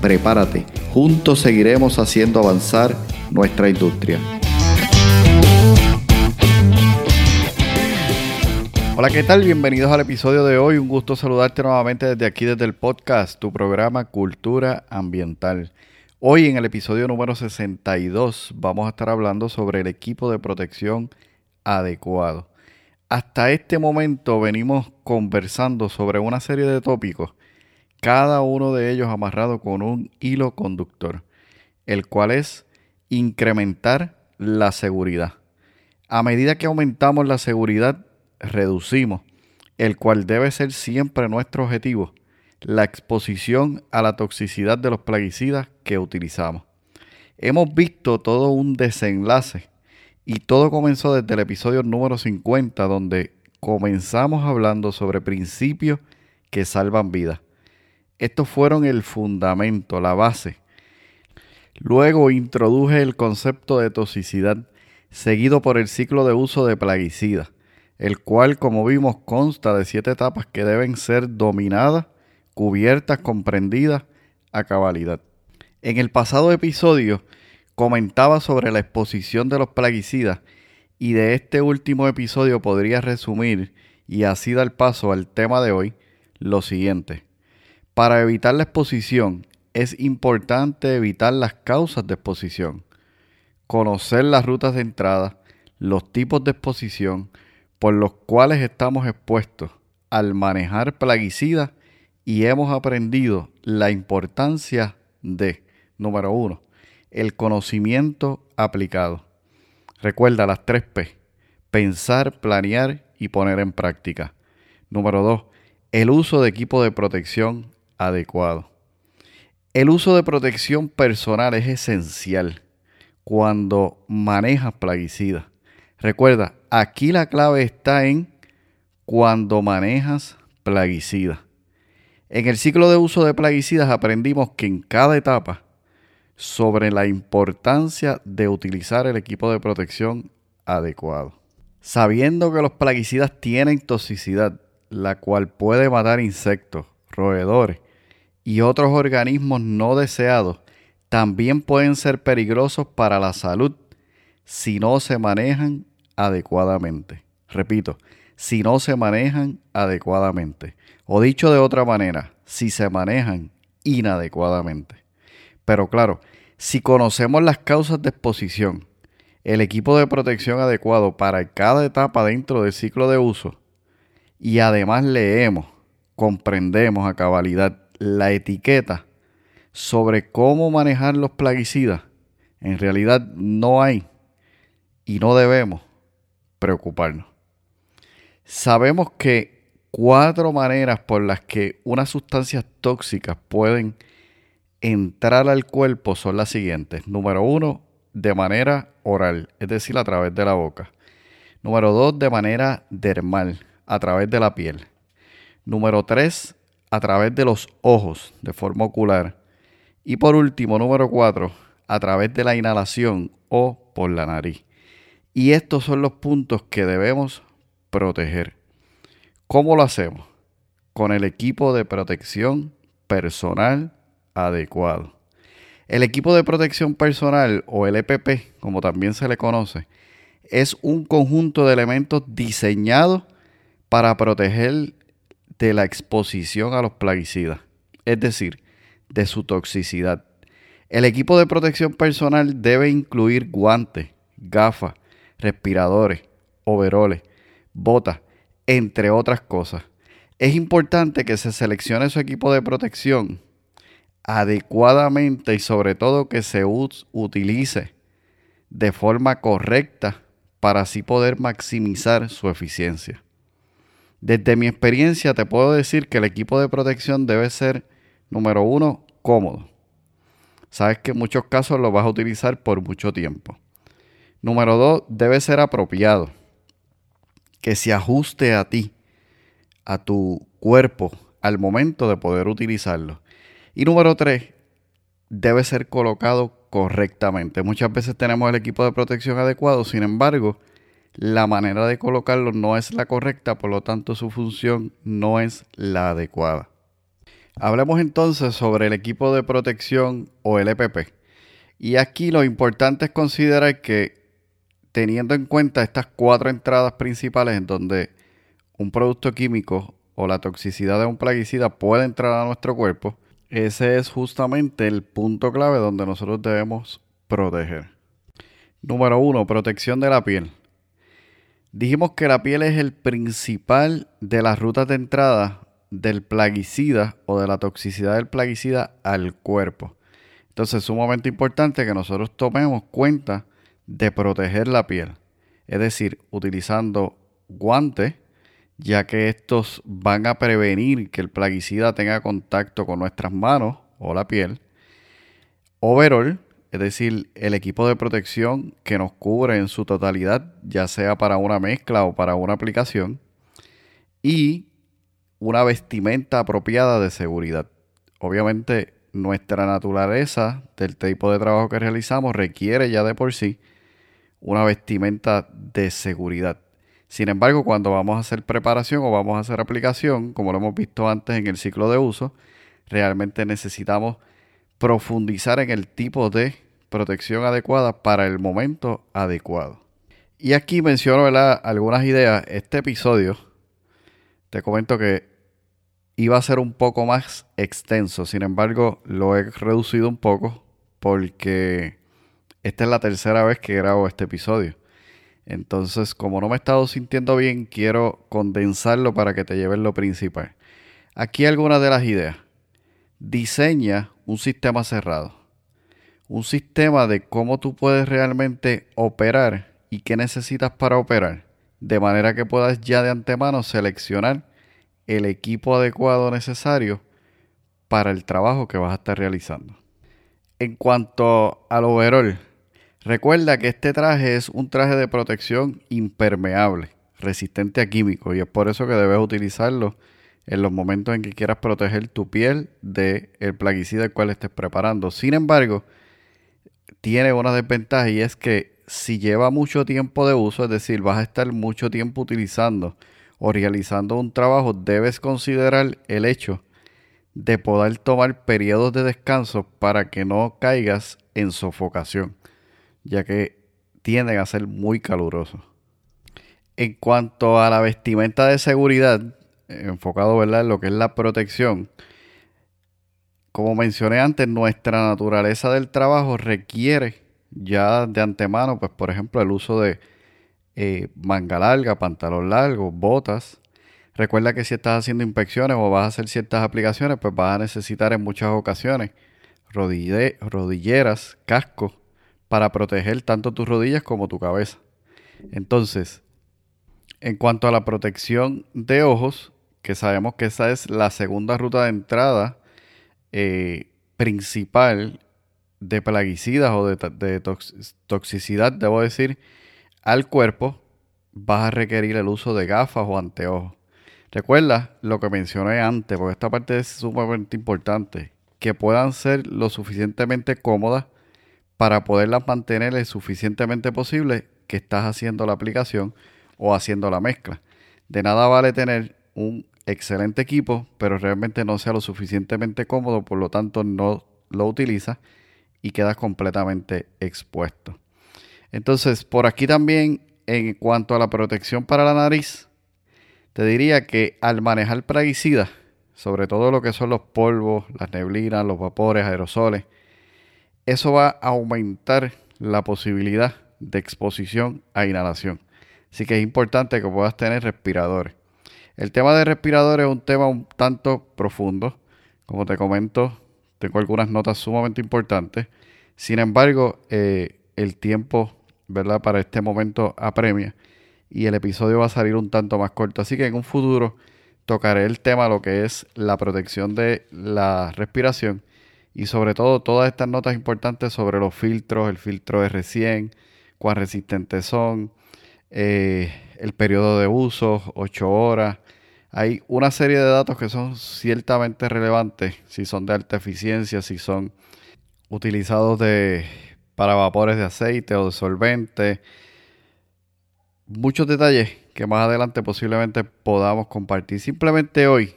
Prepárate, juntos seguiremos haciendo avanzar nuestra industria. Hola, ¿qué tal? Bienvenidos al episodio de hoy. Un gusto saludarte nuevamente desde aquí, desde el podcast, tu programa Cultura Ambiental. Hoy en el episodio número 62 vamos a estar hablando sobre el equipo de protección adecuado. Hasta este momento venimos conversando sobre una serie de tópicos, cada uno de ellos amarrado con un hilo conductor, el cual es incrementar la seguridad. A medida que aumentamos la seguridad, reducimos, el cual debe ser siempre nuestro objetivo, la exposición a la toxicidad de los plaguicidas que utilizamos. Hemos visto todo un desenlace y todo comenzó desde el episodio número 50 donde comenzamos hablando sobre principios que salvan vidas. Estos fueron el fundamento, la base. Luego introduje el concepto de toxicidad, seguido por el ciclo de uso de plaguicidas el cual, como vimos, consta de siete etapas que deben ser dominadas, cubiertas, comprendidas a cabalidad. En el pasado episodio comentaba sobre la exposición de los plaguicidas y de este último episodio podría resumir y así dar paso al tema de hoy lo siguiente. Para evitar la exposición es importante evitar las causas de exposición, conocer las rutas de entrada, los tipos de exposición, por los cuales estamos expuestos al manejar plaguicidas y hemos aprendido la importancia de, número uno, el conocimiento aplicado. Recuerda las tres P, pensar, planear y poner en práctica. Número dos, el uso de equipo de protección adecuado. El uso de protección personal es esencial cuando manejas plaguicidas. Recuerda, aquí la clave está en cuando manejas plaguicidas. En el ciclo de uso de plaguicidas aprendimos que en cada etapa sobre la importancia de utilizar el equipo de protección adecuado. Sabiendo que los plaguicidas tienen toxicidad, la cual puede matar insectos, roedores y otros organismos no deseados, también pueden ser peligrosos para la salud si no se manejan adecuadamente. Repito, si no se manejan adecuadamente. O dicho de otra manera, si se manejan inadecuadamente. Pero claro, si conocemos las causas de exposición, el equipo de protección adecuado para cada etapa dentro del ciclo de uso, y además leemos, comprendemos a cabalidad la etiqueta sobre cómo manejar los plaguicidas, en realidad no hay y no debemos preocuparnos. Sabemos que cuatro maneras por las que unas sustancias tóxicas pueden entrar al cuerpo son las siguientes. Número uno, de manera oral, es decir, a través de la boca. Número dos, de manera dermal, a través de la piel. Número tres, a través de los ojos, de forma ocular. Y por último, número cuatro, a través de la inhalación o por la nariz. Y estos son los puntos que debemos proteger. ¿Cómo lo hacemos? Con el equipo de protección personal adecuado. El equipo de protección personal o el EPP, como también se le conoce, es un conjunto de elementos diseñados para proteger de la exposición a los plaguicidas, es decir, de su toxicidad. El equipo de protección personal debe incluir guantes, gafas, respiradores, overoles, botas, entre otras cosas. Es importante que se seleccione su equipo de protección adecuadamente y sobre todo que se utilice de forma correcta para así poder maximizar su eficiencia. Desde mi experiencia te puedo decir que el equipo de protección debe ser, número uno, cómodo. sabes que en muchos casos lo vas a utilizar por mucho tiempo. Número dos, debe ser apropiado, que se ajuste a ti, a tu cuerpo, al momento de poder utilizarlo. Y número tres, debe ser colocado correctamente. Muchas veces tenemos el equipo de protección adecuado, sin embargo, la manera de colocarlo no es la correcta, por lo tanto su función no es la adecuada. Hablemos entonces sobre el equipo de protección o el EPP. Y aquí lo importante es considerar que teniendo en cuenta estas cuatro entradas principales en donde un producto químico o la toxicidad de un plaguicida puede entrar a nuestro cuerpo, ese es justamente el punto clave donde nosotros debemos proteger. Número uno, protección de la piel. Dijimos que la piel es el principal de las rutas de entrada del plaguicida o de la toxicidad del plaguicida al cuerpo. Entonces es sumamente importante que nosotros tomemos cuenta de proteger la piel. Es decir, utilizando guantes ya que estos van a prevenir que el plaguicida tenga contacto con nuestras manos o la piel. Overall, es decir, el equipo de protección que nos cubre en su totalidad, ya sea para una mezcla o para una aplicación. Y una vestimenta apropiada de seguridad. Obviamente, nuestra naturaleza del tipo de trabajo que realizamos requiere ya de por sí una vestimenta de seguridad. Sin embargo, cuando vamos a hacer preparación o vamos a hacer aplicación, como lo hemos visto antes en el ciclo de uso, realmente necesitamos profundizar en el tipo de protección adecuada para el momento adecuado. Y aquí menciono algunas ideas. Este episodio, te comento que iba a ser un poco más extenso, sin embargo lo he reducido un poco porque esta es la tercera vez que grabo este episodio. Entonces, como no me he estado sintiendo bien, quiero condensarlo para que te lleves lo principal. Aquí algunas de las ideas. Diseña un sistema cerrado. Un sistema de cómo tú puedes realmente operar y qué necesitas para operar. De manera que puedas ya de antemano seleccionar el equipo adecuado necesario para el trabajo que vas a estar realizando. En cuanto al overall, Recuerda que este traje es un traje de protección impermeable, resistente a químicos, y es por eso que debes utilizarlo en los momentos en que quieras proteger tu piel del el plaguicida el cual estés preparando. Sin embargo, tiene una desventaja y es que si lleva mucho tiempo de uso, es decir, vas a estar mucho tiempo utilizando o realizando un trabajo, debes considerar el hecho de poder tomar periodos de descanso para que no caigas en sofocación ya que tienden a ser muy calurosos. En cuanto a la vestimenta de seguridad, enfocado ¿verdad? en lo que es la protección, como mencioné antes, nuestra naturaleza del trabajo requiere ya de antemano, pues por ejemplo, el uso de eh, manga larga, pantalón largo, botas. Recuerda que si estás haciendo inspecciones o vas a hacer ciertas aplicaciones, pues vas a necesitar en muchas ocasiones rodilleras, cascos para proteger tanto tus rodillas como tu cabeza. Entonces, en cuanto a la protección de ojos, que sabemos que esa es la segunda ruta de entrada eh, principal de plaguicidas o de, toxicidad, debo decir, al cuerpo, vas a requerir el uso de gafas o anteojos. Recuerda lo que mencioné antes, porque esta parte es sumamente importante, que puedan ser lo suficientemente cómodas para poderlas mantener lo suficientemente posible que estás haciendo la aplicación o haciendo la mezcla. De nada vale tener un excelente equipo, pero realmente no sea lo suficientemente cómodo, por lo tanto no lo utilizas y quedas completamente expuesto. Entonces, por aquí también, en cuanto a la protección para la nariz, te diría que al manejar plaguicidas, sobre todo lo que son los polvos, las neblinas, los vapores, aerosoles, eso va a aumentar la posibilidad de exposición a inhalación. Así que es importante que puedas tener respiradores. El tema de respiradores es un tema un tanto profundo. Como te comento, tengo algunas notas sumamente importantes. Sin embargo, eh, el tiempo ¿verdad? para este momento apremia y el episodio va a salir un tanto más corto. Así que en un futuro tocaré el tema, lo que es la protección de la respiración y sobre todo todas estas notas importantes sobre los filtros, el filtro R100, cuán resistentes son, eh, el periodo de uso, 8 horas. Hay una serie de datos que son ciertamente relevantes, si son de alta eficiencia, si son utilizados de, para vapores de aceite o de solvente. Muchos detalles que más adelante posiblemente podamos compartir. Simplemente hoy,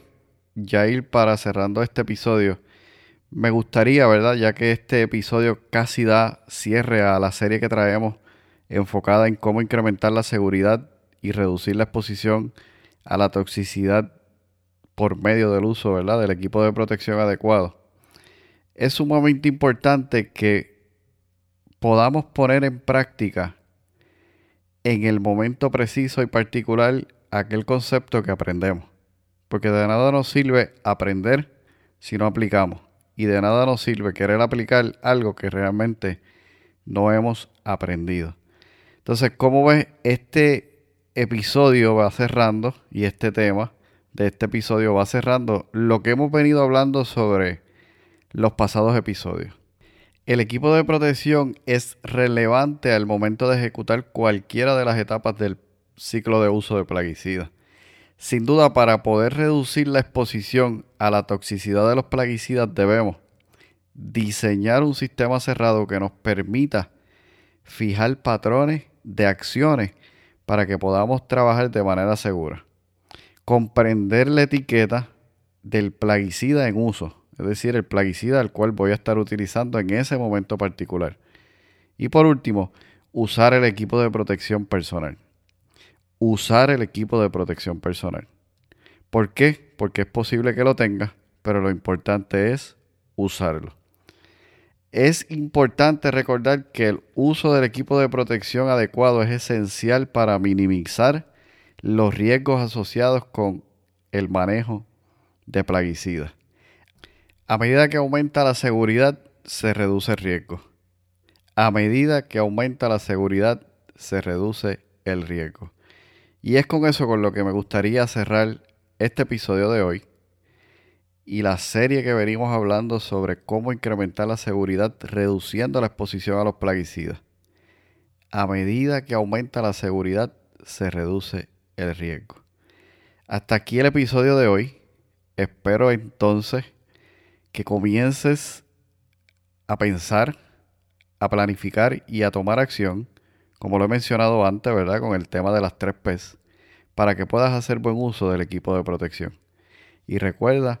ya ir para cerrando este episodio, me gustaría, ¿verdad? Ya que este episodio casi da cierre a la serie que traemos enfocada en cómo incrementar la seguridad y reducir la exposición a la toxicidad por medio del uso, ¿verdad? Del equipo de protección adecuado. Es sumamente importante que podamos poner en práctica en el momento preciso y particular aquel concepto que aprendemos. Porque de nada nos sirve aprender si no aplicamos. Y de nada nos sirve querer aplicar algo que realmente no hemos aprendido. Entonces, como ves, este episodio va cerrando y este tema de este episodio va cerrando lo que hemos venido hablando sobre los pasados episodios. El equipo de protección es relevante al momento de ejecutar cualquiera de las etapas del ciclo de uso de plaguicidas. Sin duda, para poder reducir la exposición a la toxicidad de los plaguicidas debemos diseñar un sistema cerrado que nos permita fijar patrones de acciones para que podamos trabajar de manera segura. Comprender la etiqueta del plaguicida en uso es decir, el plaguicida al cual voy a estar utilizando en ese momento particular. Y por último, usar el equipo de protección personal. Usar el equipo de protección personal. ¿Por qué? Porque es posible que lo tenga, pero lo importante es usarlo. Es importante recordar que el uso del equipo de protección adecuado es esencial para minimizar los riesgos asociados con el manejo de plaguicidas. A medida que aumenta la seguridad, se reduce el riesgo. A medida que aumenta la seguridad, se reduce el riesgo. Y es con eso con lo que me gustaría cerrar este episodio de hoy y la serie que venimos hablando sobre cómo incrementar la seguridad reduciendo la exposición a los plaguicidas. A medida que aumenta la seguridad, se reduce el riesgo. Hasta aquí el episodio de hoy. Espero entonces que comiences a pensar, a planificar y a tomar acción, como lo he mencionado antes, ¿verdad? Con el tema de las tres P's, para que puedas hacer buen uso del equipo de protección. Y recuerda,